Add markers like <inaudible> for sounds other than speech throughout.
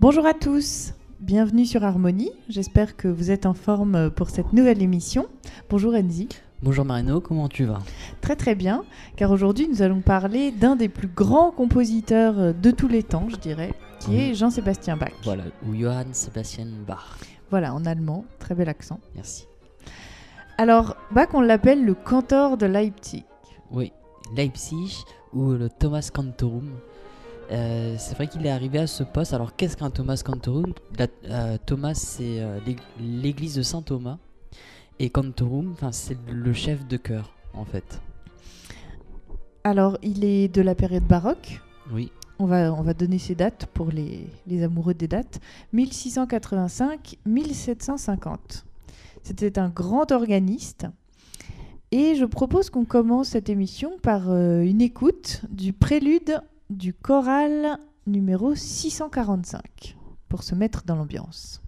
Bonjour à tous, bienvenue sur Harmonie. J'espère que vous êtes en forme pour cette nouvelle émission. Bonjour Enzi. Bonjour Marino, comment tu vas? Très très bien, car aujourd'hui nous allons parler d'un des plus grands compositeurs de tous les temps, je dirais, qui est Jean-Sébastien Bach. Voilà, ou Johann Sebastian Bach. Voilà, en allemand, très bel accent. Merci. Alors, Bach, on l'appelle le cantor de Leipzig. Oui, Leipzig ou le Thomas Cantorum. Euh, c'est vrai qu'il est arrivé à ce poste. Alors, qu'est-ce qu'un Thomas Cantorum? Euh, Thomas, c'est euh, l'église de Saint Thomas. Et Cantorum, c'est le chef de chœur, en fait. Alors, il est de la période baroque. Oui. On va, on va donner ses dates pour les, les amoureux des dates. 1685-1750. C'était un grand organiste. Et je propose qu'on commence cette émission par une écoute du prélude du choral numéro 645 pour se mettre dans l'ambiance.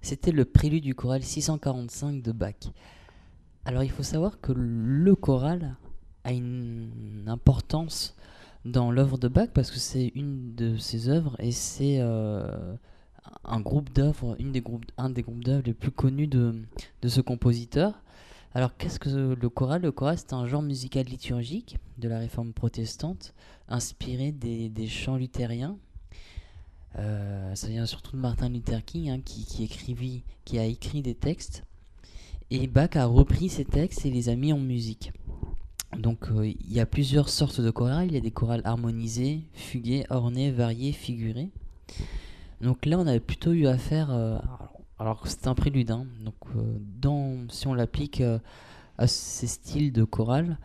C'était le prélude du choral 645 de Bach. Alors il faut savoir que le choral a une importance dans l'œuvre de Bach parce que c'est une de ses œuvres et c'est euh, un groupe d'œuvres, des groupes, un des groupes d'œuvres les plus connus de, ce compositeur. Alors qu'est-ce que le choral? Le choral c'est un genre musical liturgique de la réforme protestante inspiré des chants luthériens. Euh, ça vient surtout de Martin Luther King hein, qui, écrivit, qui a écrit des textes et Bach a repris ces textes et les a mis en musique. Donc euh, il y a plusieurs sortes de chorales. Il y a des chorales harmonisées, fuguées, ornées, variées, figurées. Donc là, on avait plutôt eu affaire. Euh, alors c'est un prélude. Hein, donc euh, dans, si on l'applique à ces styles de chorale,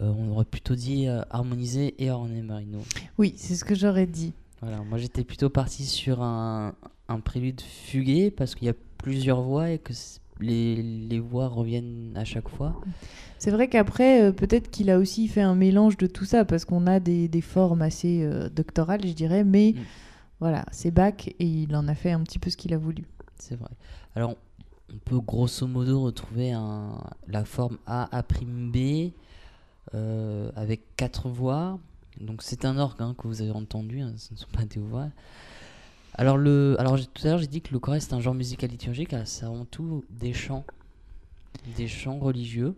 on aurait plutôt dit harmonisé et orné marino. Oui, c'est ce que j'aurais dit. Voilà, moi j'étais plutôt parti sur un, un prélude fugué parce qu'il y a plusieurs voix et que les, les, voix reviennent à chaque fois. C'est vrai qu'après, euh, peut-être qu'il a aussi fait un mélange de tout ça, parce qu'on a des, des, formes assez euh, doctorales, je dirais, mais mm. voilà, c'est Bach et il en a fait un petit peu ce qu'il a voulu. C'est vrai. Alors, on peut grosso modo retrouver un, la forme A, A', euh, avec quatre voix. Donc, c'est un orgue hein, que vous avez entendu, hein, ce ne sont pas des voix. Alors, le, alors tout à l'heure, j'ai dit que le choral, c'est un genre musical liturgique. C'est avant tout des chants, des chants religieux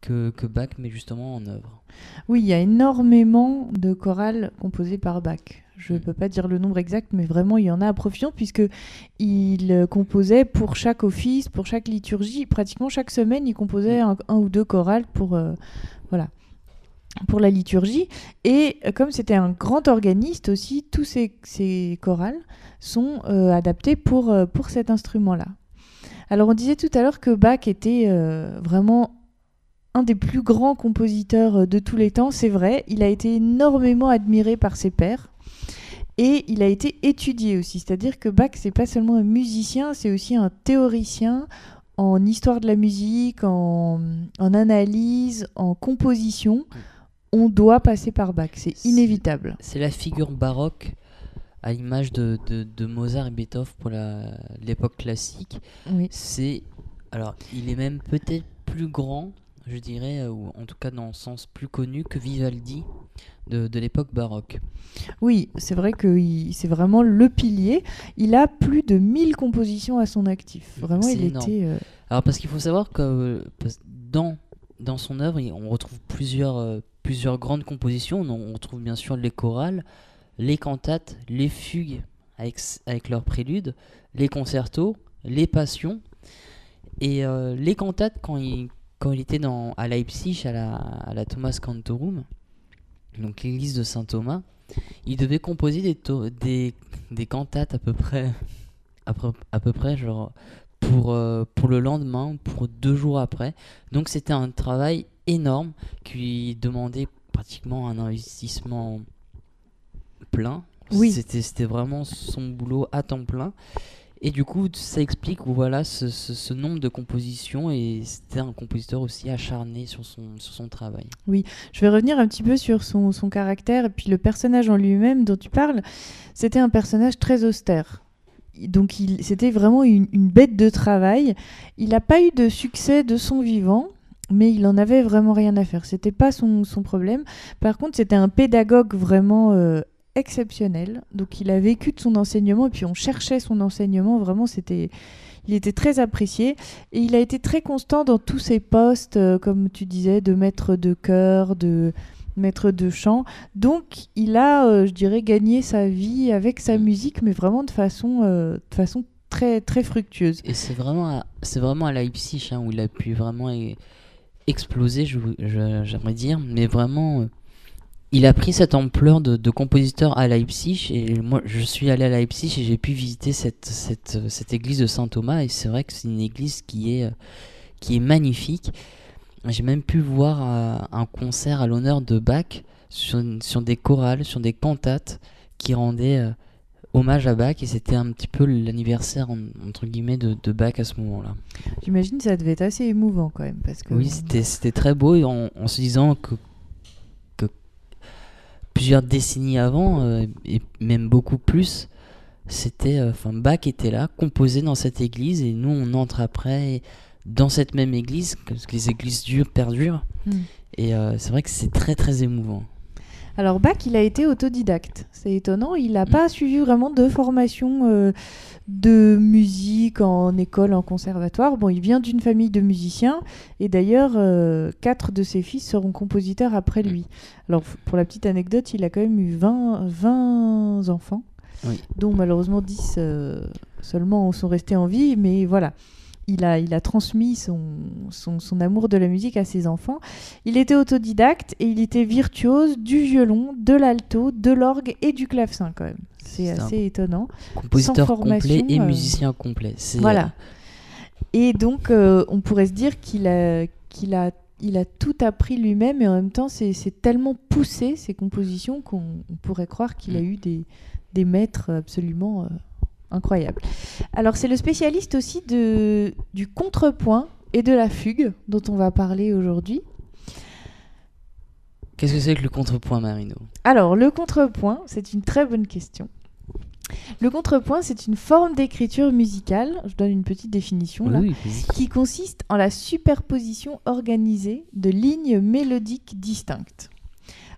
que, que Bach met justement en œuvre. Oui, il y a énormément de chorales composées par Bach. Je ne mm. peux pas dire le nombre exact, mais vraiment, il y en a à profusion, puisque il composait pour chaque office, pour chaque liturgie, pratiquement chaque semaine, il composait mm. un, ou deux chorales pour, euh, voilà pour la liturgie. Et euh, comme c'était un grand organiste aussi, tous ces, ces chorales sont euh, adaptés pour, euh, pour cet instrument-là. Alors on disait tout à l'heure que Bach était vraiment un des plus grands compositeurs de tous les temps, c'est vrai. Il a été énormément admiré par ses pairs. Et il a été étudié aussi, c'est-à-dire que Bach, c'est pas seulement un musicien, c'est aussi un théoricien en histoire de la musique, en, en analyse, en composition on doit passer par Bach, c'est inévitable. C'est la figure baroque à l'image de, de, Mozart et Beethoven pour l'époque classique. Oui. C'est alors il est même peut-être plus grand, je dirais, ou en tout cas dans le sens plus connu que Vivaldi de, de l'époque baroque. Oui, c'est vrai que c'est vraiment le pilier. Il a plus de 1000 compositions à son actif. Vraiment, il était. Euh, alors parce qu'il faut savoir que dans dans son œuvre, on retrouve plusieurs, euh, plusieurs grandes compositions. On retrouve bien sûr les chorales, les cantates, les fugues avec, avec leurs préludes, les concertos, les passions. Et euh, les cantates, quand il, quand il était dans, à Leipzig, à la, à la Thomas Cantorum, donc l'église de Saint Thomas, il devait composer des, des, des cantates à peu près, à peu, à peu près genre pour, euh, pour le lendemain, pour deux jours après. Donc c'était un travail énorme qui demandait pratiquement un investissement plein. Oui. C'était vraiment son boulot à temps plein. Et du coup, ça explique voilà, ce, ce, nombre de compositions et c'était un compositeur aussi acharné sur son, sur son travail. Oui, je vais revenir un petit peu sur son, son caractère et puis le personnage en lui-même dont tu parles. C'était un personnage très austère donc c'était vraiment une, bête de travail. Il n'a pas eu de succès de son vivant, mais il en avait vraiment rien à faire. C'était pas son, problème. Par contre, c'était un pédagogue vraiment euh, exceptionnel. Donc il a vécu de son enseignement et puis on cherchait son enseignement. Vraiment, c'était il était très apprécié et il a été très constant dans tous ses postes, euh, comme tu disais, de maître de chœur, de maître de chant. Donc il a, euh, je dirais, gagné sa vie avec sa mm. musique, mais vraiment de façon, de façon très, très fructueuse. Et c'est vraiment, à, c'est vraiment à Leipzig hein, où il a pu vraiment e-, exploser, j'aimerais dire, mais vraiment. Euh, il a pris cette ampleur de, compositeur à Leipzig et moi je suis allé à Leipzig et j'ai pu visiter cette, église de Saint Thomas et c'est vrai que c'est une église qui est, est magnifique j'ai même pu voir euh, un concert à l'honneur de Bach sur, sur, des chorales, sur des cantates qui rendaient euh, hommage à Bach et c'était un petit peu l'anniversaire entre guillemets de, de, Bach à ce moment-là. J'imagine que ça devait être assez émouvant quand même parce que oui c'était très beau en, en, se disant que, que plusieurs décennies avant euh, et même beaucoup plus c'était, euh, enfin, Bach était là, composé dans cette église, et nous, on entre après dans cette même église, parce que les églises durent, perdurent. Hmm. Et euh, c'est vrai que c'est très, très émouvant. Alors Bach, il a été autodidacte. C'est étonnant, il n'a Mm. pas suivi vraiment de formation euh, de musique en école, en conservatoire. Bon, il vient d'une famille de musiciens et d'ailleurs, euh, quatre de ses fils seront compositeurs après lui. Alors f- pour la petite anecdote, il a quand même eu 20, 20 enfants, Oui. dont malheureusement 10 euh, seulement sont restés en vie, mais voilà. Il a, il a transmis son, son, son amour de la musique à ses enfants. Il était autodidacte et il était virtuose du violon, de l'alto, de l'orgue et du clavecin quand même. C'est assez étonnant. Compositeur complet formation, et euh, musicien complet. Voilà. euh, Et donc, euh, on pourrait se dire qu'il a, qu'il a, il a tout appris lui-même et en même temps, c'est tellement poussé, ces compositions, qu'on on pourrait croire qu'il a Mm. eu des, des maîtres absolument euh, incroyables. Alors, c'est le spécialiste aussi de, du contrepoint et de la fugue dont on va parler aujourd'hui. Qu'est-ce que c'est que le contrepoint, Marino? Alors, le contrepoint, c'est une très bonne question. Le contrepoint, c'est une forme d'écriture musicale, je donne une petite définition là, Oui, qui consiste en la superposition organisée de lignes mélodiques distinctes.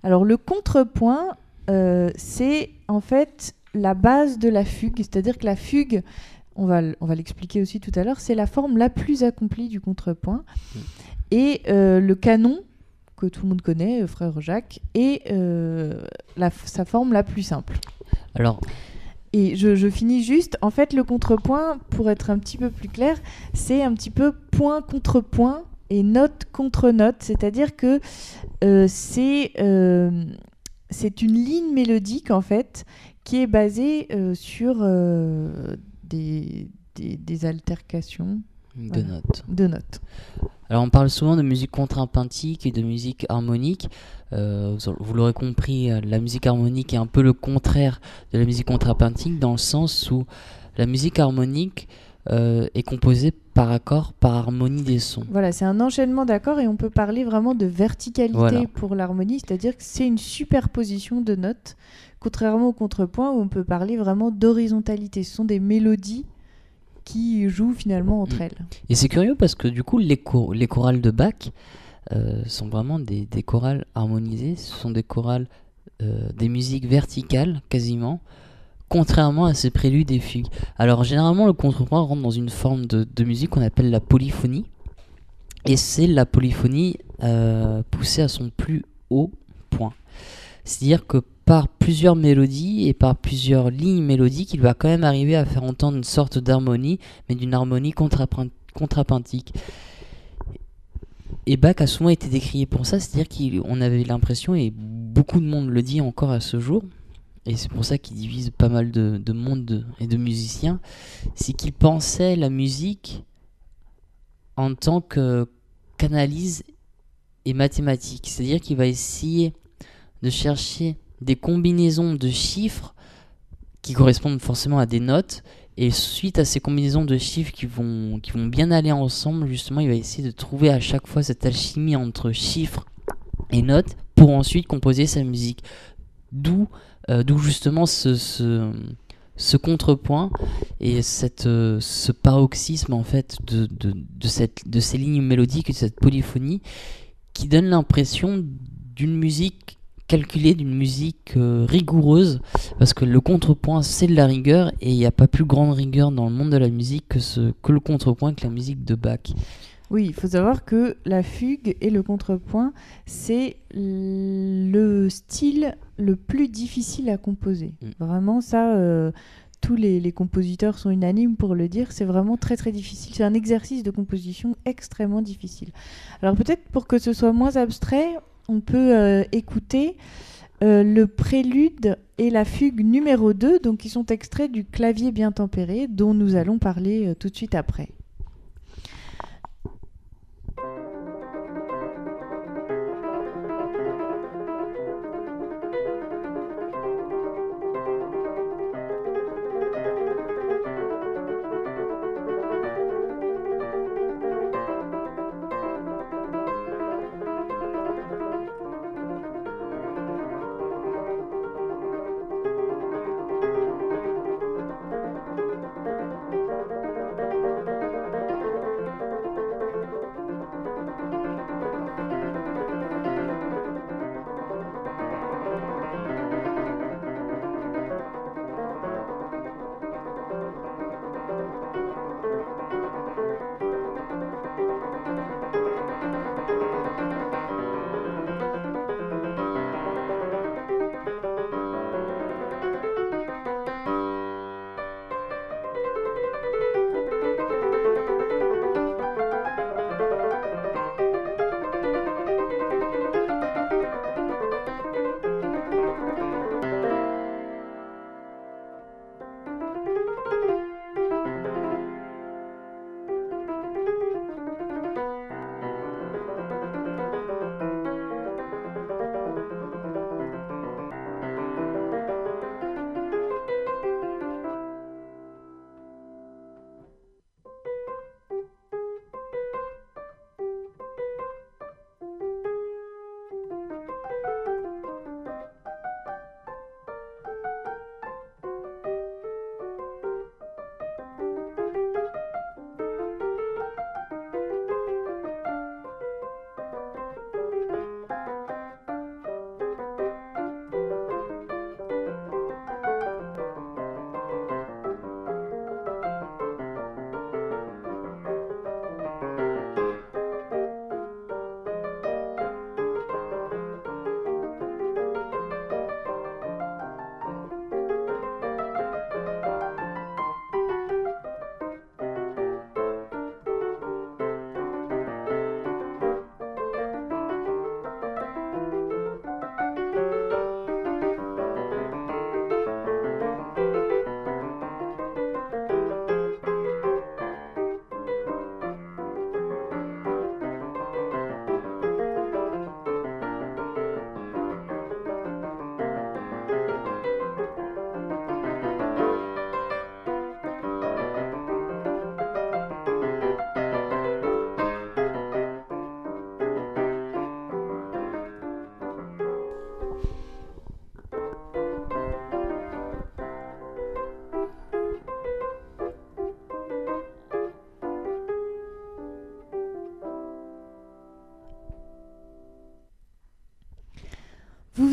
Alors, le contrepoint, euh, c'est en fait la base de la fugue, c'est-à-dire que la fugue, on va, l- on va l'expliquer aussi tout à l'heure, c'est la forme la plus accomplie du contrepoint. Mm. Et euh, le canon, que tout le monde connaît, euh, frère Jacques, est euh, la sa forme la plus simple. Alors, Et je, je finis juste, en fait, le contrepoint, pour être un petit peu plus clair, c'est un petit peu point contre point et note contre note, c'est-à-dire que euh, c'est c'est une ligne mélodique, en fait, qui est basée euh, sur euh, des, des, des altercations de Voilà. notes. de notes. Alors on parle souvent de musique contrapuntique et de musique harmonique. Euh, vous- l'aurez compris, la musique harmonique est un peu le contraire de la musique contrapuntique dans le sens où la musique harmonique est composée par accord, par harmonie des sons. Voilà, c'est un enchaînement d'accords et on peut parler vraiment de verticalité Voilà. pour l'harmonie, c'est-à-dire que c'est une superposition de notes, contrairement au contrepoint où on peut parler vraiment d'horizontalité. Ce sont des mélodies qui jouent finalement entre Mm. elles. Et c'est curieux parce que du coup, les, cho- les chorales de Bach euh, sont vraiment des, des chorales harmonisées. Ce sont des chorales, euh, des musiques verticales quasiment, contrairement à ces préludes et fugues. Alors généralement, le contrepoint rentre dans une forme de, de musique qu'on appelle la polyphonie. Et c'est la polyphonie euh, poussée à son plus haut point. C'est-à-dire que par plusieurs mélodies et par plusieurs lignes mélodiques, il va quand même arriver à faire entendre une sorte d'harmonie, mais d'une harmonie contrapun- contrapuntique. Et Bach a souvent été décrié pour ça, c'est-à-dire qu'on avait l'impression, et beaucoup de monde le dit encore à ce jour, et c'est pour ça qu'il divise pas mal de, de monde de- et de musiciens, c'est qu'il pensait la musique en tant que qu'analyse et mathématique. C'est-à-dire qu'il va essayer de chercher des combinaisons de chiffres qui correspondent forcément à des notes. Et suite à ces combinaisons de chiffres qui vont, qui vont bien aller ensemble, justement, il va essayer de trouver à chaque fois cette alchimie entre chiffres et notes pour ensuite composer sa musique. D'où euh, d'où justement ce, ce, contrepoint et cette, euh, ce paroxysme en fait de, de, de, cette, de ces lignes mélodiques et de cette polyphonie qui donne l'impression d'une musique calculée, d'une musique euh, rigoureuse, parce que le contrepoint c'est de la rigueur et il n'y a pas plus grande rigueur dans le monde de la musique que, ce, que le contrepoint, que la musique de Bach. Oui, il faut savoir que la fugue et le contrepoint, c'est le style le plus difficile à composer. Mm. Vraiment, ça, euh, tous les, les compositeurs sont unanimes pour le dire, c'est vraiment très très difficile. C'est un exercice de composition extrêmement difficile. Alors peut-être pour que ce soit moins abstrait, on peut euh, écouter euh, le prélude et la fugue numéro 2, donc qui sont extraits du clavier bien tempéré, dont nous allons parler euh, tout de suite après.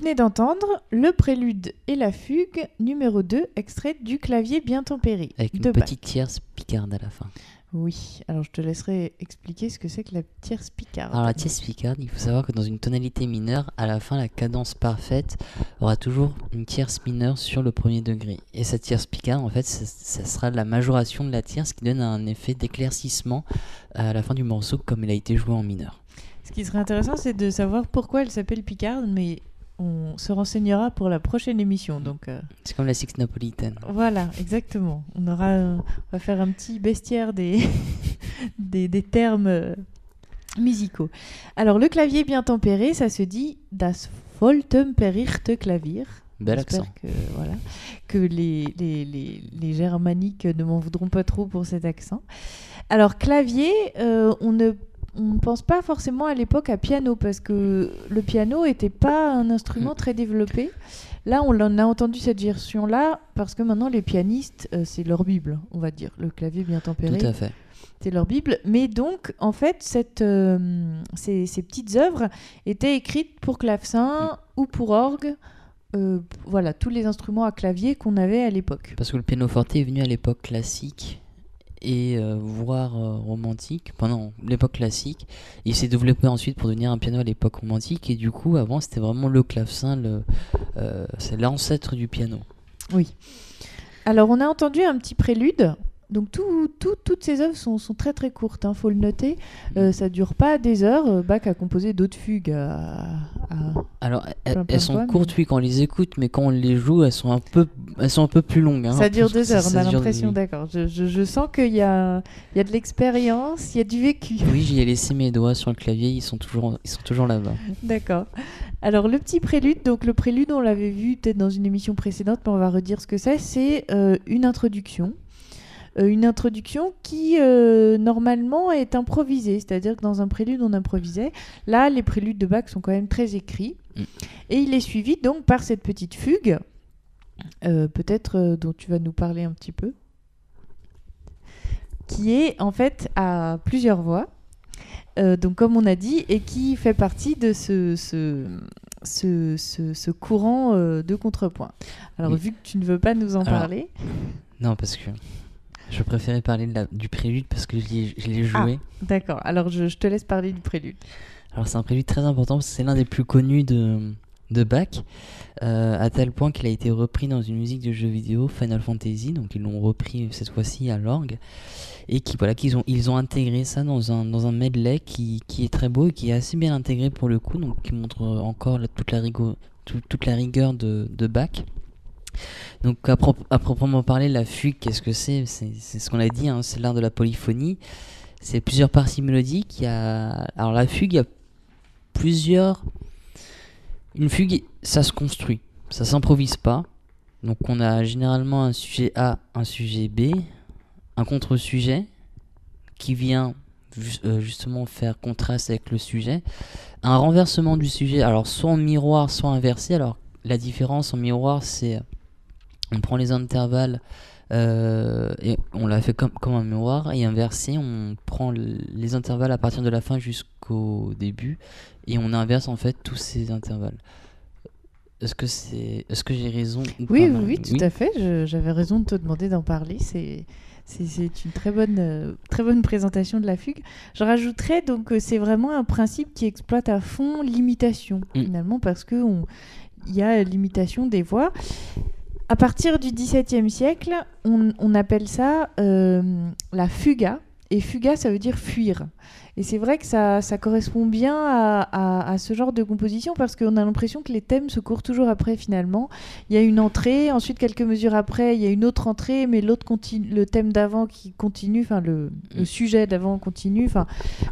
Venez d'entendre le prélude et la fugue numéro 2, extrait du clavier bien tempéré. Avec une de Bach. petite tierce picarde à la fin. Oui, alors je te laisserai expliquer ce que c'est que la tierce picarde. Alors la tierce picarde, il faut savoir que dans une tonalité mineure, à la fin, la cadence parfaite aura toujours une tierce mineure sur le premier degré. Et cette tierce picarde, en fait, ça, ça sera la majoration de la tierce qui donne un effet d'éclaircissement à la fin du morceau comme il a été joué en mineur. Ce qui serait intéressant, c'est de savoir pourquoi elle s'appelle picarde, mais on se renseignera pour la prochaine émission. Donc euh, C'est comme la six napolitaine. voilà, exactement. On aura, euh, on va faire un petit bestiaire des, <laughs> des, des termes euh, musicaux. Alors le clavier bien tempéré, ça se dit das volltemperierte Klavier. Bel accent. que, voilà, que les, les, les, les germaniques ne m'en voudront pas trop pour cet accent. Alors, clavier, euh, on ne on ne pense pas forcément à l'époque à piano parce que le piano n'était pas un instrument Mm. très développé. Là, on en a entendu cette version-là parce que maintenant les pianistes, euh, c'est leur bible, on va dire. Le clavier bien tempéré, Tout à fait. c'est leur bible. Mais donc, en fait, cette, euh, ces, ces petites œuvres étaient écrites pour clavecin ou pour orgue. Euh, voilà, tous les instruments à clavier qu'on avait à l'époque. Parce que le pianoforte est venu à l'époque classique et euh, voire euh, romantique, pendant l'époque classique. Il s'est développé ensuite pour devenir un piano à l'époque romantique et du coup avant c'était vraiment le clavecin, le, euh, c'est l'ancêtre du piano. Oui. Alors, on a entendu un petit prélude. Donc, tout- tout- toutes ces œuvres sont, sont très très courtes, il faut le noter. Euh, ça dure pas des heures. Euh, Bach a composé d'autres fugues. à- à- Alors elles, Plein, plein elles de sont fois, courtes oui quand on les écoute, mais quand on les joue elles sont un peu, elles sont un peu plus longues. hein. ça dure deux heures, on a l'impression, d'accord. Je, je- je sens qu'il y a, il y a de l'expérience, il y a du vécu. Oui, j'y ai laissé mes doigts sur le clavier, ils sont toujours, ils sont toujours là-bas. D'accord. Alors le petit prélude, donc le prélude on l'avait vu peut-être dans une émission précédente, mais on va redire ce que c'est. C'est euh, une introduction. Euh, une introduction qui euh, normalement est improvisée, c'est-à-dire que dans un prélude on improvisait. Là, les préludes de Bach sont quand même très écrits. Mm. Et il est suivi donc par cette petite fugue, euh, peut-être dont tu vas nous parler un petit peu, qui est en fait à plusieurs voix. Euh, donc comme on a dit, et qui fait partie de ce, ce, ce, ce- ce courant euh, de contrepoint. Alors Oui. vu que tu ne veux pas nous en Alors, parler, Non, parce que je préférais parler de la- du prélude parce que je l'ai l'ai joué. d'accord, alors je, je te laisse parler du prélude. Alors c'est un prélude très important parce que c'est l'un des plus connus de, de Bach, euh, à tel point qu'il a été repris dans une musique de jeu vidéo, Final Fantasy, donc ils l'ont repris cette fois-ci à l'orgue, et qui voilà qu'ils ont ils ont intégré ça dans un dans un medley qui, qui est très beau et qui est assez bien intégré pour le coup, donc qui montre encore la- toute la rigo- tout- toute la rigueur de, de Bach. Donc à, prop- à proprement parler, la fugue, qu'est-ce que c'est? C'est ce qu'on a dit, hein, c'est l'art de la polyphonie. C'est plusieurs parties mélodiques. Alors la fugue, il y a plusieurs... Une fugue, ça se construit. Ça s'improvise pas. Donc on a généralement un sujet A, un sujet B, un contre-sujet qui vient euh, justement faire contraste avec le sujet. Un renversement du sujet, alors soit en miroir, soit inversé. Alors la différence en miroir, c'est on prend les intervalles euh, et on l'a fait comme, comme un miroir et inversé, on prend les intervalles à partir de la fin jusqu'au début et on inverse en fait tous ces intervalles. Est-ce que c'est, est-ce que j'ai raison ou Oui, pas, oui, tout à fait. J'avais raison de te demander d'en parler. C'est c'est- une très bonne, euh, très bonne présentation de la fugue. Je rajouterais donc que c'est vraiment un principe qui exploite à fond l'imitation Mm. finalement parce que il y a l'imitation des voix. À partir du XVIIe siècle, on, appelle ça euh, la fuga. Et fuga, ça veut dire fuir. Et c'est vrai que ça, correspond bien à, ce genre de composition parce qu'on a l'impression que les thèmes se courent toujours après finalement. Il y a une entrée, ensuite quelques mesures après, il y a une autre entrée, mais l'autre le thème d'avant qui continue, enfin le, sujet d'avant continue. Enfin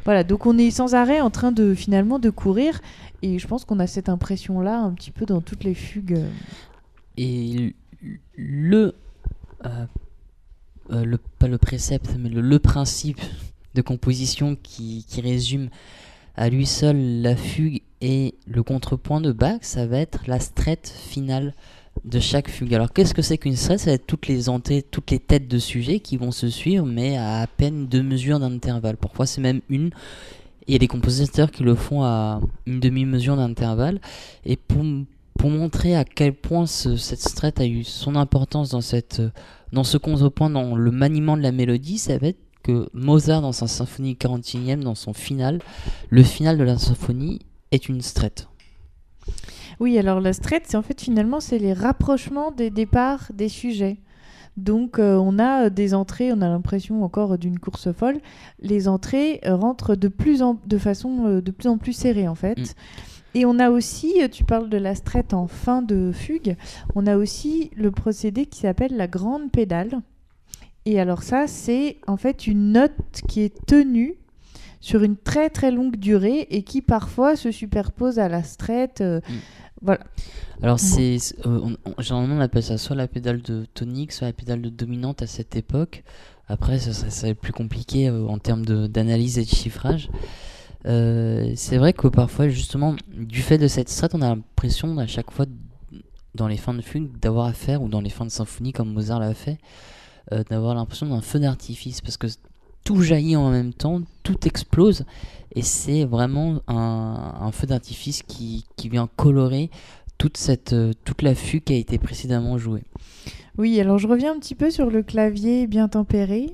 voilà, donc on est sans arrêt en train de finalement de courir. Et je pense qu'on a cette impression-là un petit peu dans toutes les fugues. Le, euh, euh, le pas le précepte, mais le, principe de composition qui, résume à lui seul la fugue et le contrepoint de Bach, ça va être la strette finale de chaque fugue. Alors qu'est-ce que c'est qu'une strette? Ça va être toutes les entrées, toutes les têtes de sujets qui vont se suivre, mais à à peine deux mesures d'intervalle. Parfois c'est même une. Et Il y a des compositeurs qui le font à une demi-mesure d'intervalle. Et pour montrer à quel point ce- cette strette a eu son importance dans, cette, euh, dans ce contrepoint, dans le maniement de la mélodie, ça va être que Mozart, dans sa symphonie 41e, dans son final, le final de la symphonie est une strette. Oui, alors la strette, c'est en fait finalement c'est les rapprochements des départs des sujets. Donc euh, on a euh, des entrées, on a l'impression encore d'une course folle. Les entrées rentrent de plus en de façon de plus en plus serrée en fait. Mm. Et on a aussi, euh, tu parles de la strette en fin de fugue, on a aussi le procédé qui s'appelle la grande pédale. Et alors ça, c'est en fait une note qui est tenue sur une très très longue durée et qui parfois se superpose à la strette. euh, Mm. Voilà. Alors, c'est, euh, on- on- généralement, on appelle ça soit la pédale de tonique, soit la pédale de dominante à cette époque. Après, ça serait, ça serait plus compliqué euh, en termes de- d'analyse et de chiffrage. Euh, c'est vrai que parfois, justement, du fait de cette strate, on a l'impression à chaque fois, dans les fins de fugue, d'avoir affaire, ou dans les fins de symphonie, comme Mozart l'a fait, euh, d'avoir l'impression d'un feu d'artifice. Parce que tout jaillit en même temps, tout explose. Et c'est vraiment un, un feu d'artifice qui, qui vient colorer toute, cette, euh, toute la fugue qui a été précédemment jouée. Oui, alors je reviens un petit peu sur le clavier bien tempéré.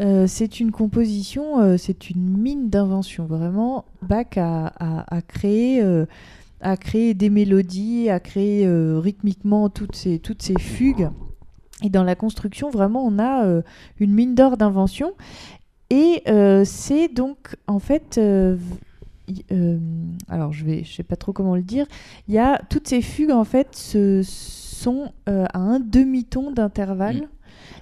Euh, c'est une composition, euh, c'est une mine d'invention. Vraiment, Bach a, a- a créé, euh, a créé des mélodies, a créé rythmiquement toutes ces, toutes ces fugues. Et dans la construction, vraiment, on a une mine d'or d'invention. Et c'est donc, en fait, alors je vais, je sais pas trop comment le dire. Il y a toutes ces fugues, en fait, se, sont à un demi-ton d'intervalle. Mm.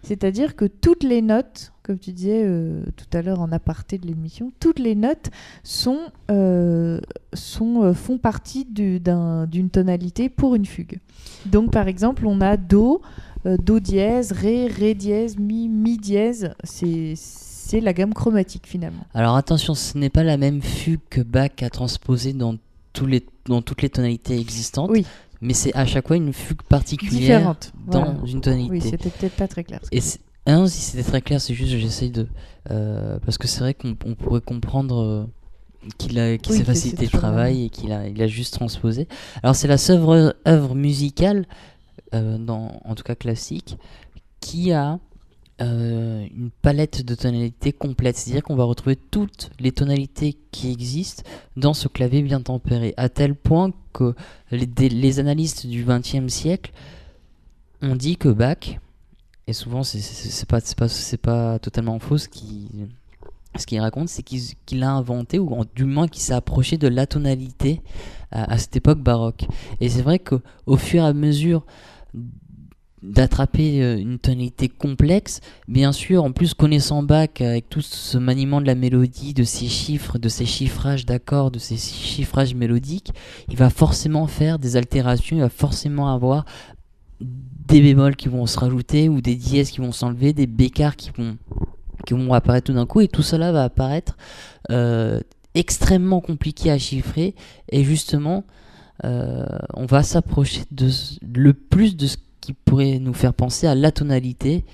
C'est-à-dire que toutes les notes, comme tu disais euh, tout à l'heure en aparté de l'émission, toutes les notes sont, euh, sont, euh, font partie du- d'un- d'une tonalité pour une fugue. Donc par exemple, on a Do, euh, Do dièse, Ré, Ré dièse, Mi, Mi dièse. C'est la gamme chromatique finalement. Alors attention, ce n'est pas la même fugue que Bach a transposée dans, tous les, dans toutes les tonalités existantes, Oui. mais c'est à chaque fois une fugue particulière Différente. dans Voilà. une tonalité. Oui, c'était peut-être pas très clair. Et ah non, si c'était très clair, c'est juste que j'essaye de. euh, parce que c'est vrai qu'on on pourrait comprendre euh, qu'il a qu'il Oui, s'est facilité le travail et qu'il a, il a juste transposé. Alors, c'est la seule œuvre, musicale, euh, dans, en tout cas classique, qui a euh, une palette de tonalités complète. C'est-à-dire qu'on va retrouver toutes les tonalités qui existent dans ce clavier bien tempéré, à tel point que les, les analystes du XXe siècle ont dit que Bach, et souvent c'est pas, c'est pas, c'est pas totalement faux ce qu'il ce qu'il raconte, c'est qu'il a inventé, ou du moins qu'il s'est approché de la tonalité à, à cette époque baroque. Et c'est vrai que au fur et à mesure d'attraper euh, une tonalité complexe, bien sûr, en plus connaissant Bach avec tout ce maniement de la mélodie, de ses chiffres, de ses chiffrages d'accords, de ses chiffrages mélodiques, il va forcément faire des altérations, il va forcément avoir des bémols qui vont se rajouter ou des dièses qui vont s'enlever, des bécards qui vont, qui vont apparaître tout d'un coup. Et tout cela va apparaître euh, extrêmement compliqué à chiffrer. Et justement euh, on va s'approcher de le plus de ce qui pourrait nous faire penser à la tonalité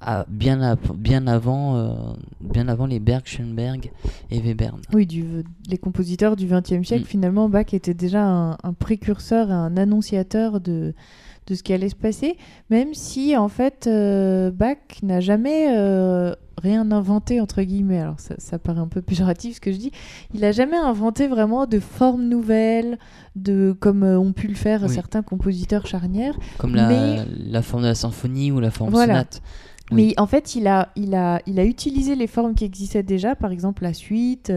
à- bien, bien, avant, euh, bien avant les Berg, Schoenberg et Webern. Oui, du, les compositeurs du XXe siècle, Mm. finalement, Bach était déjà un, un précurseur, un annonciateur de, de ce qui allait se passer, même si, en fait, euh, Bach n'a jamais euh, rien inventé, entre guillemets. Alors, ça, ça paraît un peu péjoratif ce que je dis. Il n'a jamais inventé vraiment de formes nouvelles, de, comme euh, ont pu le faire Oui. certains compositeurs charnières. Comme la, Mais- la forme de la symphonie ou la forme Voilà. sonate. Oui. Mais en fait, il a, il, a, il a utilisé les formes qui existaient déjà, par exemple la suite,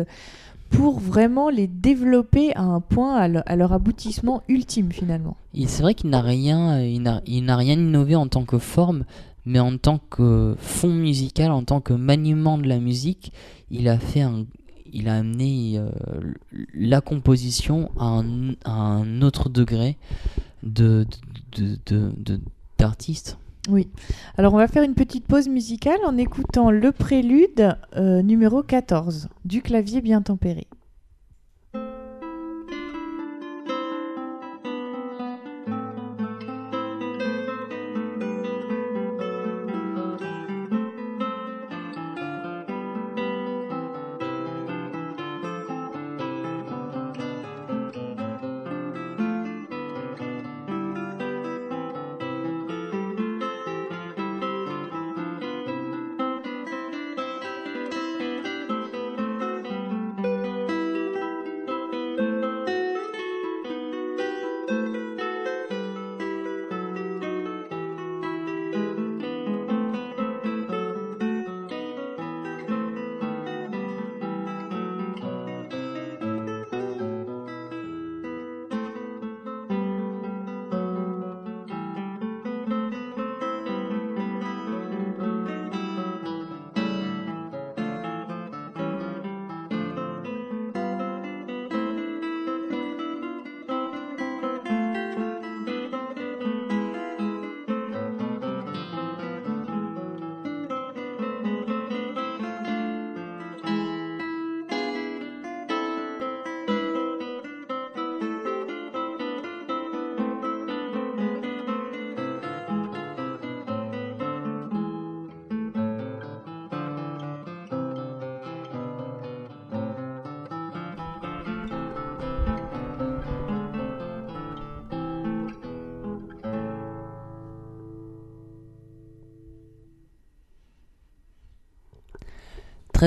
pour vraiment les développer à un point, à, le- à leur aboutissement ultime finalement. C'est vrai qu'il n'a rien, euh, il n'a, rien innové en tant que forme, mais en tant que fond musical, en tant que maniement de la musique, il a fait un, il a amené euh, la composition à un, autre degré de, de, de, de- d'artiste. Oui. Alors on va faire une petite pause musicale en écoutant le prélude euh, numéro 14 du clavier bien tempéré.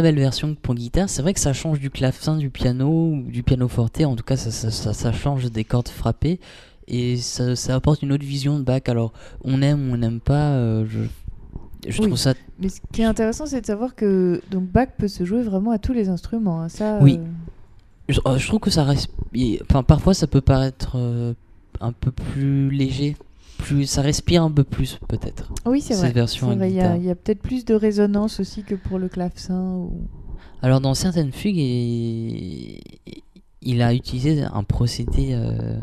Très belle version pour guitare. C'est vrai que ça change du clavecin, du piano, ou du piano forte. En tout cas, ça, ça, ça, ça change des cordes frappées et ça, apporte une autre vision de Bach. Alors, on aime ou on n'aime pas. euh, je je Oui. trouve ça. Mais ce qui est intéressant, c'est de savoir que donc Bach peut se jouer vraiment à tous les instruments. hein. Ça, Oui. euh, Je, euh, je trouve que ça reste. Enfin, parfois, ça peut paraître euh, un peu plus léger. Plus, ça respire un peu plus, peut-être. Oui, c'est Cette vrai. version à vrai, Il y a, peut-être plus de résonance aussi que pour le clavecin. ou- Alors dans certaines fugues, il, il a utilisé un procédé euh,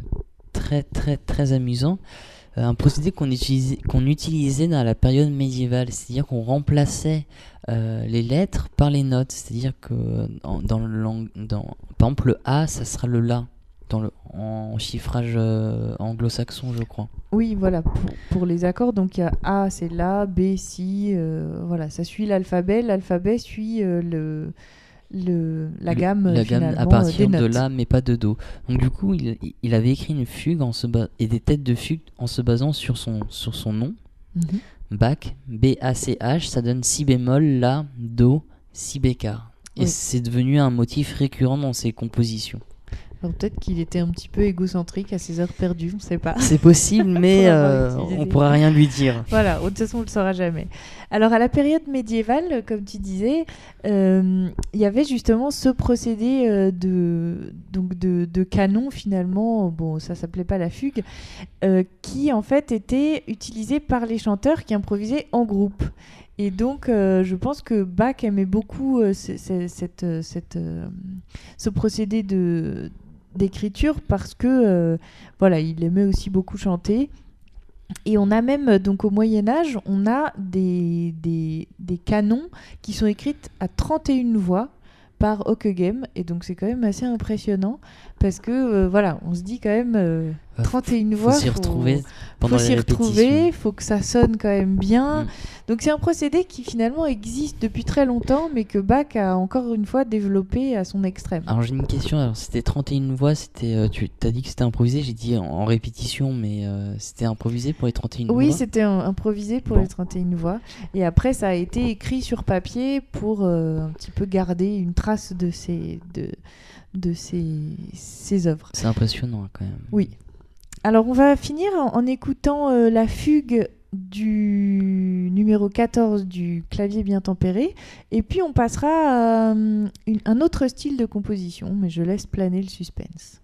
très très très amusant, Euh, un procédé qu'on utilisait, qu'on utilisait dans la période médiévale, c'est-à-dire qu'on remplaçait euh, les lettres par les notes, c'est-à-dire que dans, dans le lang- dans, par exemple le A, ça sera le La dans le, en chiffrage euh, anglo-saxon, je crois. Oui, voilà, pour, pour les accords, donc il y a A, c'est La, B, Si, euh, voilà, ça suit l'alphabet. L'alphabet suit euh, le, le, la gamme, la gamme à euh, partir des de là mais pas de do donc du coup il, il avait écrit une fugue en se et des têtes de fugue en se basant sur son sur son nom Mhm. Bach B A C H ça donne si bémol la do si bécard et Oui. c'est devenu un motif récurrent dans ses compositions Alors peut-être qu'il était un petit peu égocentrique à ses heures perdues, on ne sait pas. c'est possible <laughs> mais euh, on des- pourra rien lui dire Voilà, de toute façon, on ne le saura jamais. Alors, à la période médiévale, comme tu disais, euh, il y avait justement ce procédé euh, de, donc de, de canon, finalement, bon, ça s'appelait pas la fugue, euh, qui en fait était utilisé par les chanteurs qui improvisaient en groupe. Et donc, euh, je pense que Bach aimait beaucoup euh, ce- ce- cette, cette, euh, ce procédé de d'écriture parce que euh, voilà, il aimait aussi beaucoup chanter. Et on a même, euh, donc au Moyen Âge, on a des, canons qui sont écrites à 31 voix par Ockeghem. Et donc c'est quand même assez impressionnant parce que, euh, voilà, on se dit quand même euh, Bah, 31 faut voix. s'y faut- retrouver faut pendant s'y les retrouver, faut que ça sonne quand même bien. Mm. Donc c'est un procédé qui finalement existe depuis très longtemps, mais que Bach a encore une fois développé à son extrême. alors j'ai une question alors c'était 31 voix c'était euh, tu t'as dit que c'était improvisé j'ai dit en, en répétition mais euh, c'était improvisé pour les 31 Oui, voix? c'était un- improvisé pour Bon. les 31 voix. Et après, ça a été écrit sur papier pour un petit peu garder une trace de ces, de, de ces œuvres. c'est impressionnant hein, quand même Oui. Alors, on va finir en, en écoutant euh, la fugue du numéro 14 du clavier bien tempéré. Et puis, on passera à euh, une- un autre style de composition, mais je laisse planer le suspense.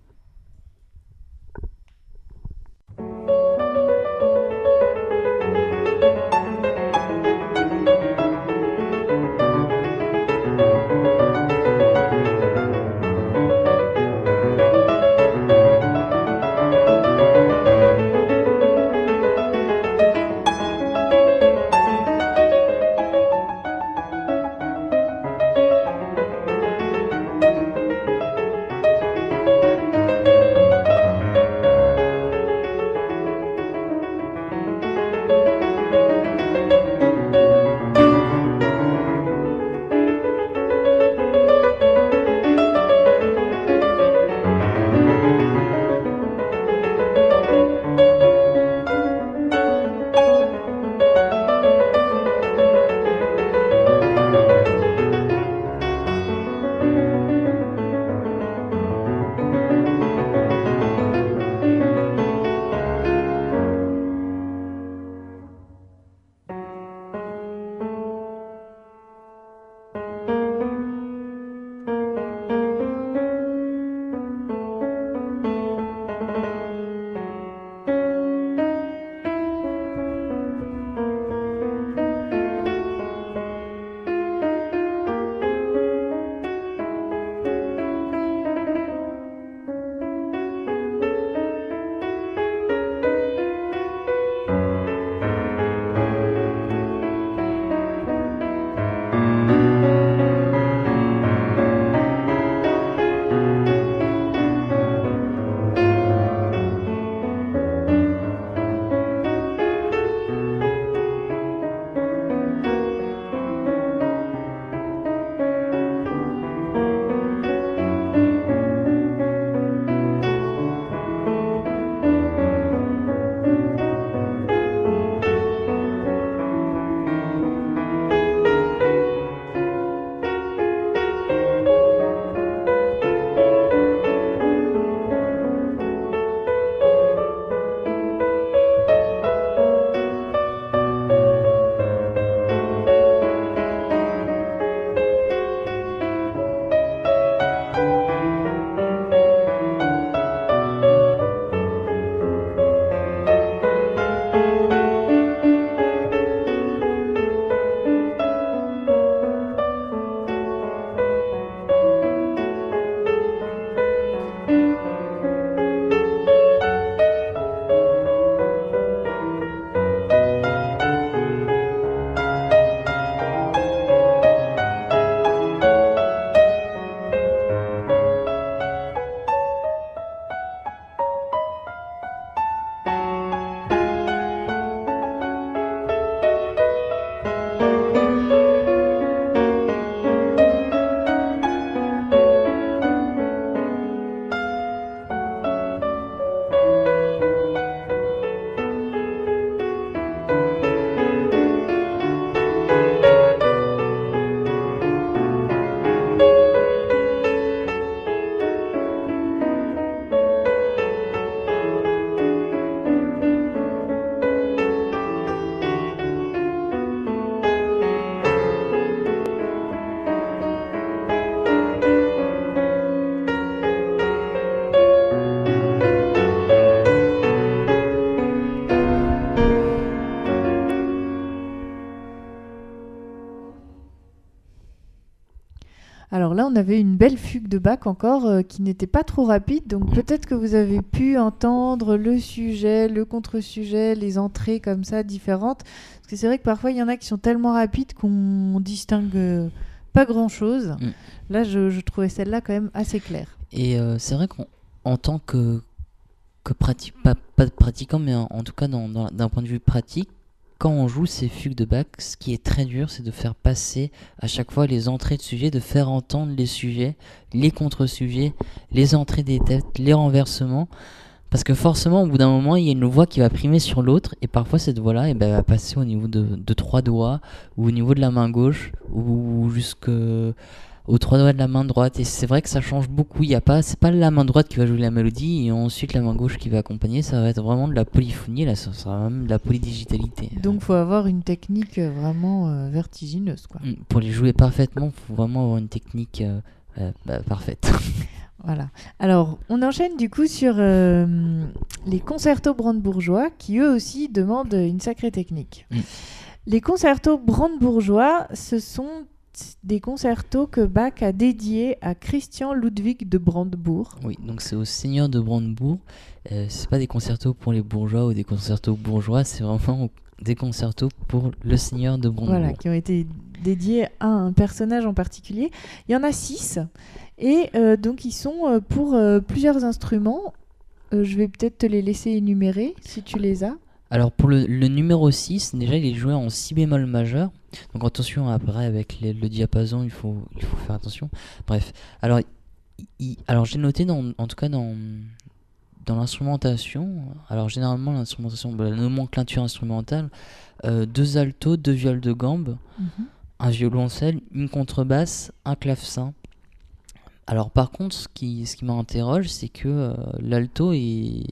On avait une belle fugue de Bach encore euh, qui n'était pas trop rapide. Donc peut-être que vous avez pu entendre le sujet, le contre-sujet, les entrées comme ça différentes. Parce que c'est vrai que parfois, il y en a qui sont tellement rapides qu'on distingue euh, pas grand-chose. Mm. Là, je, je trouvais celle-là quand même assez claire. Et euh, c'est vrai qu'en tant que, que pratique, pas, pas de pratiquant, mais en, en tout cas d'un point de vue pratique, quand on joue ces fugues de Bach, ce qui est très dur, c'est de faire passer à chaque fois les entrées de sujets, de faire entendre les sujets, les contre-sujets, les entrées des têtes, les renversements. Parce que forcément, au bout d'un moment, il y a une voix qui va primer sur l'autre, et parfois cette voix-là eh ben, va passer au niveau de, de trois doigts, ou au niveau de la main gauche, ou jusque aux trois doigts de la main droite. Et c'est vrai que ça change beaucoup. Il y a pas, c'est pas la main droite qui va jouer la mélodie, et ensuite la main gauche qui va accompagner. Ça va être vraiment de la polyphonie, là, ça sera même de la polydigitalité. Donc, faut avoir une technique euh, vraiment euh, vertigineuse, quoi. Mm, Pour les jouer parfaitement, il faut vraiment avoir une technique euh, euh, bah, parfaite. <laughs> Voilà. Alors, on enchaîne du coup sur les concertos brandebourgeois qui eux aussi demandent une sacrée technique. Mm. Les concertos brandebourgeois, ce sont des concertos que Bach a dédiés à Christian Ludwig de Brandebourg. Oui, donc c'est au seigneur de Brandebourg. Euh, c'est pas des concertos pour les bourgeois ou des concertos bourgeois, c'est vraiment des concertos pour le seigneur de Brandebourg. Voilà, qui ont été dédiés à un personnage en particulier. Il y en a six, et euh, donc ils sont euh, pour euh, plusieurs instruments. Je vais peut-être te les laisser énumérer si tu les as. Alors pour le, le numéro 6, déjà il est joué en si bémol majeur. Donc attention après avec les- le diapason, il faut, il faut faire attention. Bref, alors, il- alors j'ai noté dans, en tout cas dans, dans l'instrumentation, alors généralement l'instrumentation, bah, la nomenclature instrumentale, euh, deux altos, deux viols de gambe, un violoncelle, une contrebasse, un clavecin. Alors par contre, ce qui, ce qui m'interroge, c'est que euh, l'alto est,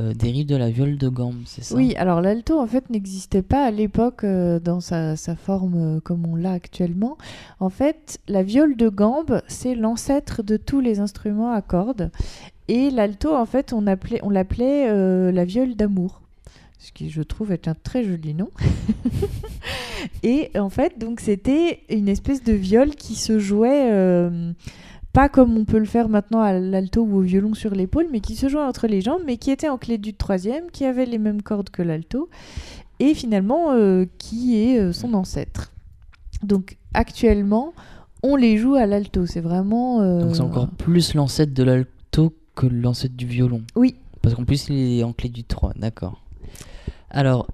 euh, dérive de la viole de gambe, c'est ça? Oui, alors l'alto en fait n'existait pas à l'époque euh, dans sa, forme euh, comme on l'a actuellement. En fait, la viole de gambe, c'est l'ancêtre de tous les instruments à cordes. Et l'alto, en fait, on appelait, on l'appelait la viole d'amour. Ce qui, je trouve, est un très joli nom. <laughs> Et en fait, donc c'était une espèce de viole qui se jouait pas comme on peut le faire maintenant à l'alto ou au violon sur l'épaule, mais qui se jouait entre les jambes, mais qui était en clé du troisième, qui avait les mêmes cordes que l'alto, et finalement euh, qui est euh, son ancêtre. Donc actuellement, on les joue à l'alto. C'est vraiment. euh, Donc c'est encore plus l'ancêtre de l'alto que l'ancêtre du violon. Oui. Parce qu'en plus il est en clé du 3, d'accord. Alors,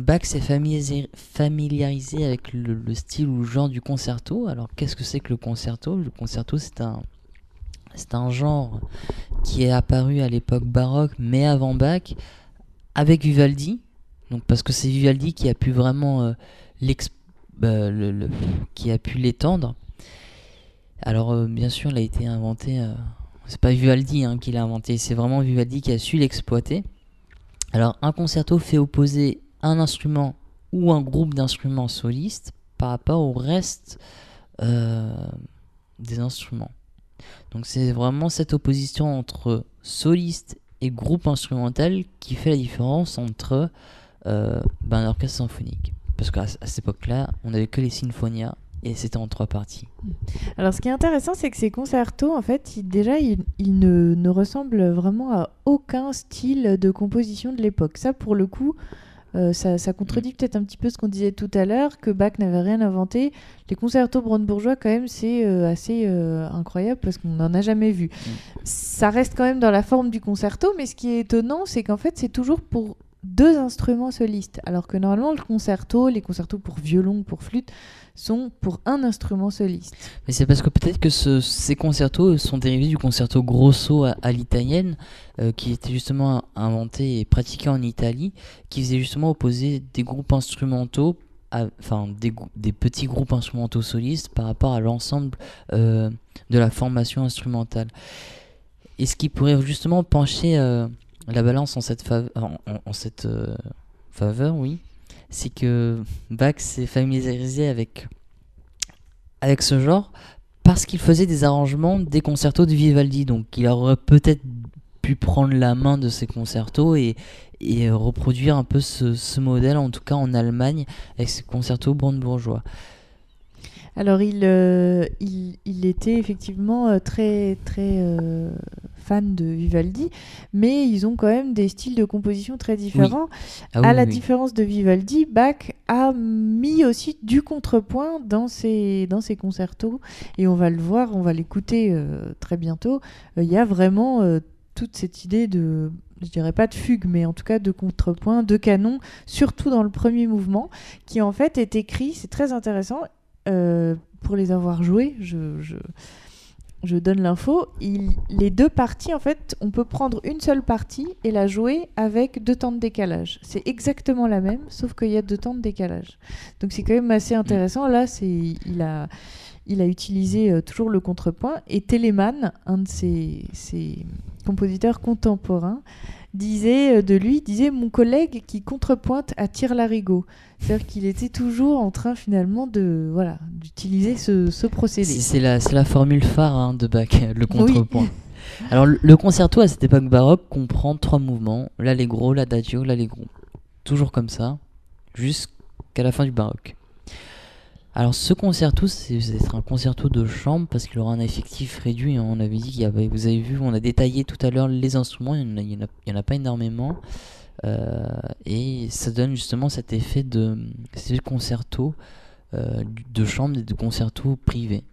Bach s'est familiarisé, avec le, le style ou genre du concerto. Alors qu'est-ce que c'est que le concerto? Le concerto c'est un, c'est un genre qui est apparu à l'époque baroque, mais avant Bach, avec Vivaldi. Donc parce que c'est Vivaldi qui a pu vraiment euh, bah, qui a pu l'étendre. Alors euh, bien sûr, il a été inventé. euh, c'est pas Vivaldi hein, qui l'a inventé, c'est vraiment Vivaldi qui a su l'exploiter. Alors un concerto fait opposer un instrument ou un groupe d'instruments solistes par rapport au reste euh, des instruments. Donc c'est vraiment cette opposition entre soliste et groupe instrumental qui fait la différence entre euh, ben, un orchestre symphonique. Parce qu'à à cette époque-là, on n'avait que les sinfonias et c'était en trois parties. Alors, ce qui est intéressant, c'est que ces concertos, en fait, ils- déjà, ils, ne ressemblent vraiment à aucun style de composition de l'époque. Ça, pour le coup, euh, ça, ça contredit peut-être un petit peu ce qu'on disait tout à l'heure, que Bach n'avait rien inventé. Les concertos brandebourgeois, quand même, c'est euh, assez euh, incroyable parce qu'on n'en a jamais vu. Ça reste quand même dans la forme du concerto, mais ce qui est étonnant, c'est qu'en fait, c'est toujours pour deux instruments solistes. Alors que normalement, le concerto, les concertos pour violon, pour flûte, sont pour un instrument soliste. Mais c'est parce que peut-être que ce- ces concertos sont dérivés du concerto grosso à, l'italienne, euh, qui était justement inventé et pratiqué en Italie, qui faisait justement opposer des groupes instrumentaux, enfin des petits groupes instrumentaux solistes par rapport à l'ensemble euh, de la formation instrumentale. Et ce qui pourrait justement pencher euh, la balance en cette, en, euh, faveur, oui, c'est que Bach s'est familiarisé avec, ce genre parce qu'il faisait des arrangements des concertos de Vivaldi. Donc il aurait peut-être pu prendre la main de ces concertos et, et reproduire un peu ce, modèle, en tout cas en Allemagne, avec ces concertos brandebourgeois. Alors, il, euh, il, était effectivement euh, très, très fan de Vivaldi, mais ils ont quand même des styles de composition très différents. Ah à la oui. différence de Vivaldi, Bach a mis aussi du contrepoint dans ses, dans ses concertos, et on va le voir, on va l'écouter euh, très bientôt. Euh, Il y a vraiment euh, toute cette idée de, je dirais pas de fugue, mais en tout cas de contrepoint, de canon, surtout dans le premier mouvement, qui en fait est écrit, c'est très intéressant, pour les avoir joués, je, je, je donne l'info, les deux parties, en fait, on peut prendre une seule partie et la jouer avec deux temps de décalage. C'est exactement la même, sauf qu'il y a deux temps de décalage. Donc c'est quand même assez intéressant. Là, c'est il a, il a utilisé euh, toujours le contrepoint. Et Telemann, un de ses, ses compositeurs contemporains, disait euh, de lui, disait mon collègue qui contrepointe attire l'arigot. C'est-à-dire qu'il était toujours en train finalement de voilà d'utiliser ce, ce procédé. C'est la, c'est la formule phare hein, de Bach, <laughs> le contrepoint. <laughs> Alors le, le concerto à cette époque baroque comprend trois mouvements, l'allegro, l'adagio, l'allegro. Toujours comme ça, jusqu'à la fin du baroque. Alors ce concerto, c'est un concerto de chambre parce qu'il aura un effectif réduit. hein. On avait dit qu'il y avait, vous avez vu, on a détaillé tout à l'heure les instruments, il n'y en, a- pas énormément. Euh, et ça donne justement cet effet de c'est le concerto euh, de chambre et de concerto privé.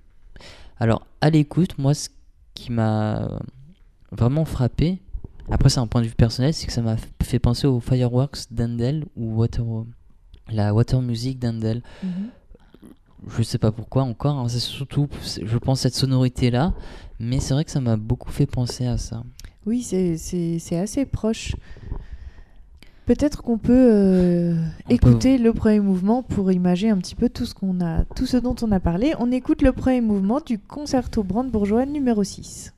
Alors à l'écoute, moi ce qui m'a vraiment frappé, après c'est un point de vue personnel, c'est que ça m'a fait penser au Fireworks d'Handel ou la Water Music d'Handel. Mhm. Je sais pas pourquoi encore, hein, c'est surtout, je pense, cette sonorité-là, mais c'est vrai que ça m'a beaucoup fait penser à ça. Oui, c'est- assez proche. Peut-être qu'on peut euh, peut- écouter le premier mouvement pour imager un petit peu tout ce, qu'on a, tout ce dont on a parlé. On écoute le premier mouvement du concerto brandebourgeois numéro 6.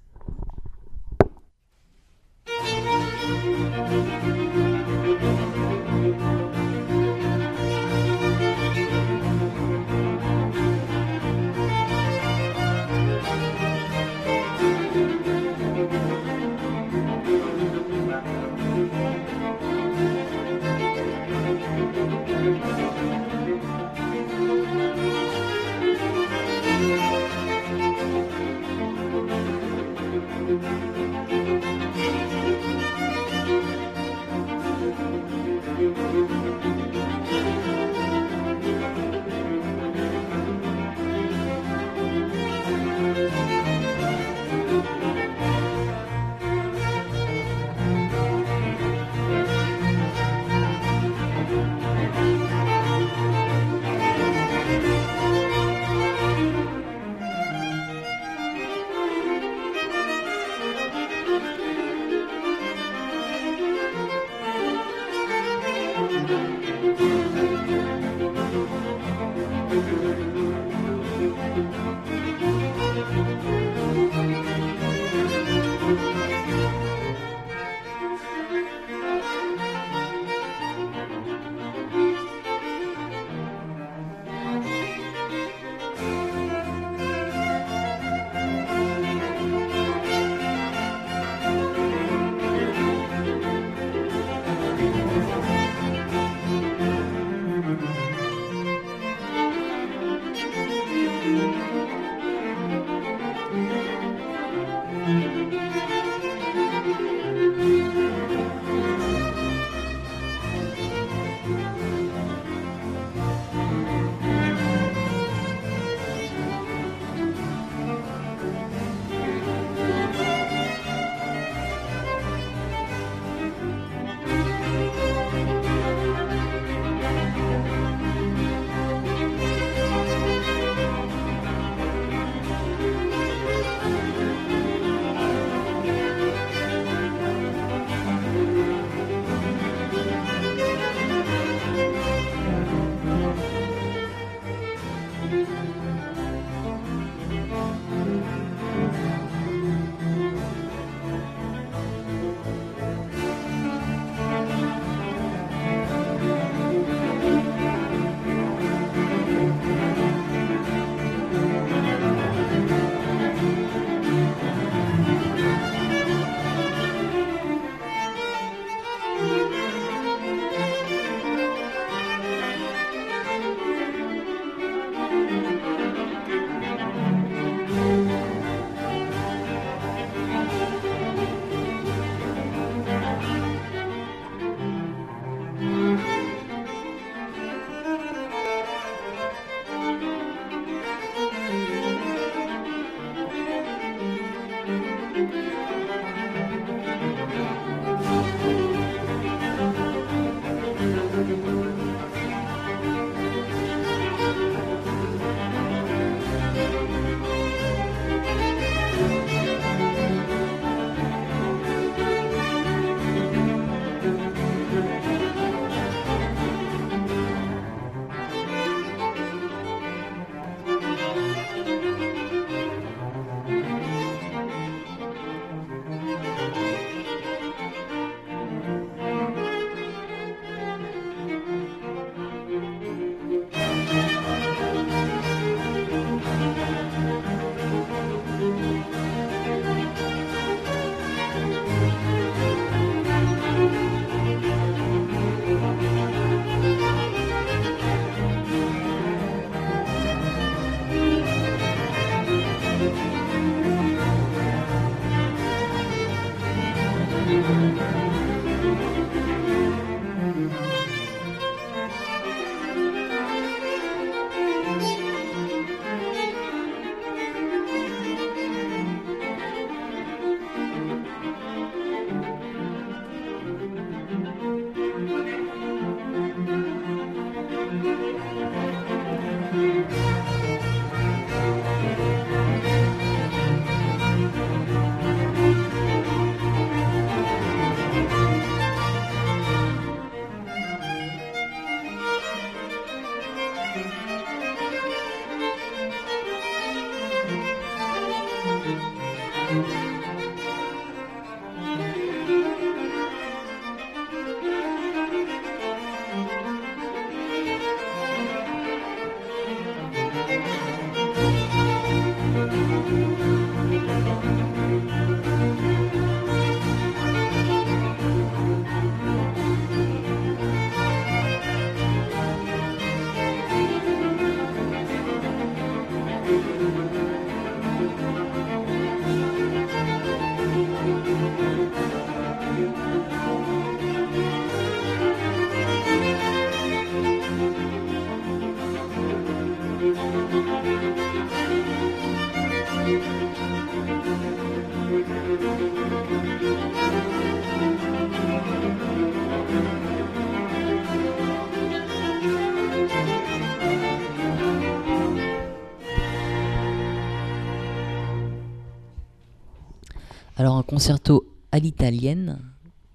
Concerto à l'italienne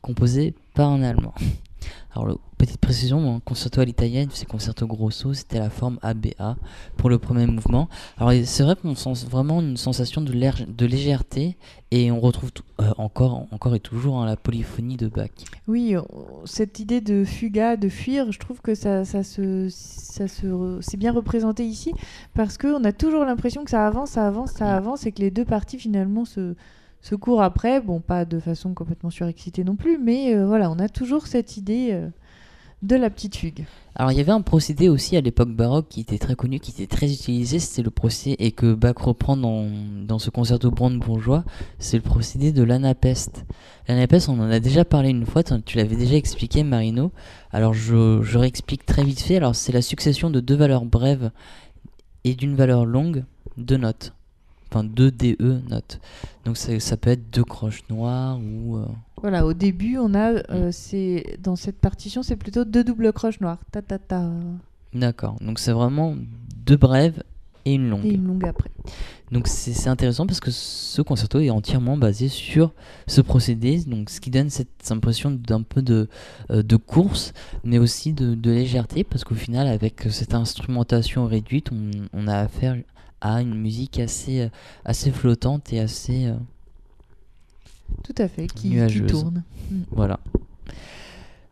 composé par un Allemand. Alors, le- petite précision, un concerto à l'italienne, c'est concerto grosso, c'était la forme ABA pour le premier mouvement. Alors, c'est vrai qu'on sent vraiment une sensation de, lég- de légèreté et on retrouve tout- euh, encore, encore et toujours hein, la polyphonie de Bach. Oui, cette idée de fuga, de fuir, je trouve que ça, ça se, ça se, c'est bien représenté ici parce qu'on a toujours l'impression que ça avance, ça avance, ça avance et que les deux parties finalement se, se courent après. Bon, pas de façon complètement surexcitée non plus, mais euh, voilà, on a toujours cette idée euh, de la petite fugue. Alors, il y avait un procédé aussi à l'époque baroque qui était très connu, qui était très utilisé, c'était le procédé, et que Bach reprend dans, dans ce concerto brandebourgeois, c'est le procédé de l'anapeste. L'anapeste, on en a déjà parlé une fois, tu l'avais déjà expliqué, Marino. Alors, je, je réexplique très vite fait. Alors, c'est la succession de deux valeurs brèves et d'une valeur longue de notes. Enfin, deux DE notes. Donc, ça, ça peut être deux croches noires ou. euh, Voilà, au début, on a, euh, c'est dans cette partition, c'est plutôt deux doubles croches noires, ta ta ta, D'accord. Donc, c'est vraiment deux brèves et une longue. et une longue après. Donc c'est c'est intéressant parce que ce concerto est entièrement basé sur ce procédé, donc ce qui donne cette impression d'un peu de, euh, de course, mais aussi de, de légèreté, parce qu'au final, avec cette instrumentation réduite, on, on a affaire à une musique assez, euh, assez flottante et assez... euh, Tout à fait, qui, tourne. voilà.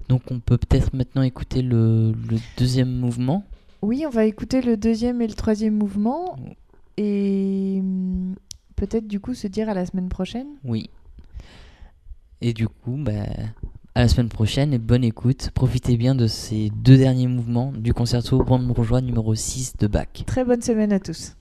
Donc on peut peut-être maintenant écouter le, le deuxième mouvement. Oui, on va écouter le deuxième et le troisième mouvement et hum, peut-être du coup se dire à la semaine prochaine. Oui. Et du coup, bah, à la semaine prochaine et bonne écoute. Profitez bien de ces deux derniers mouvements du concerto brandebourgeois numéro 6 de Bach. Très bonne semaine à tous.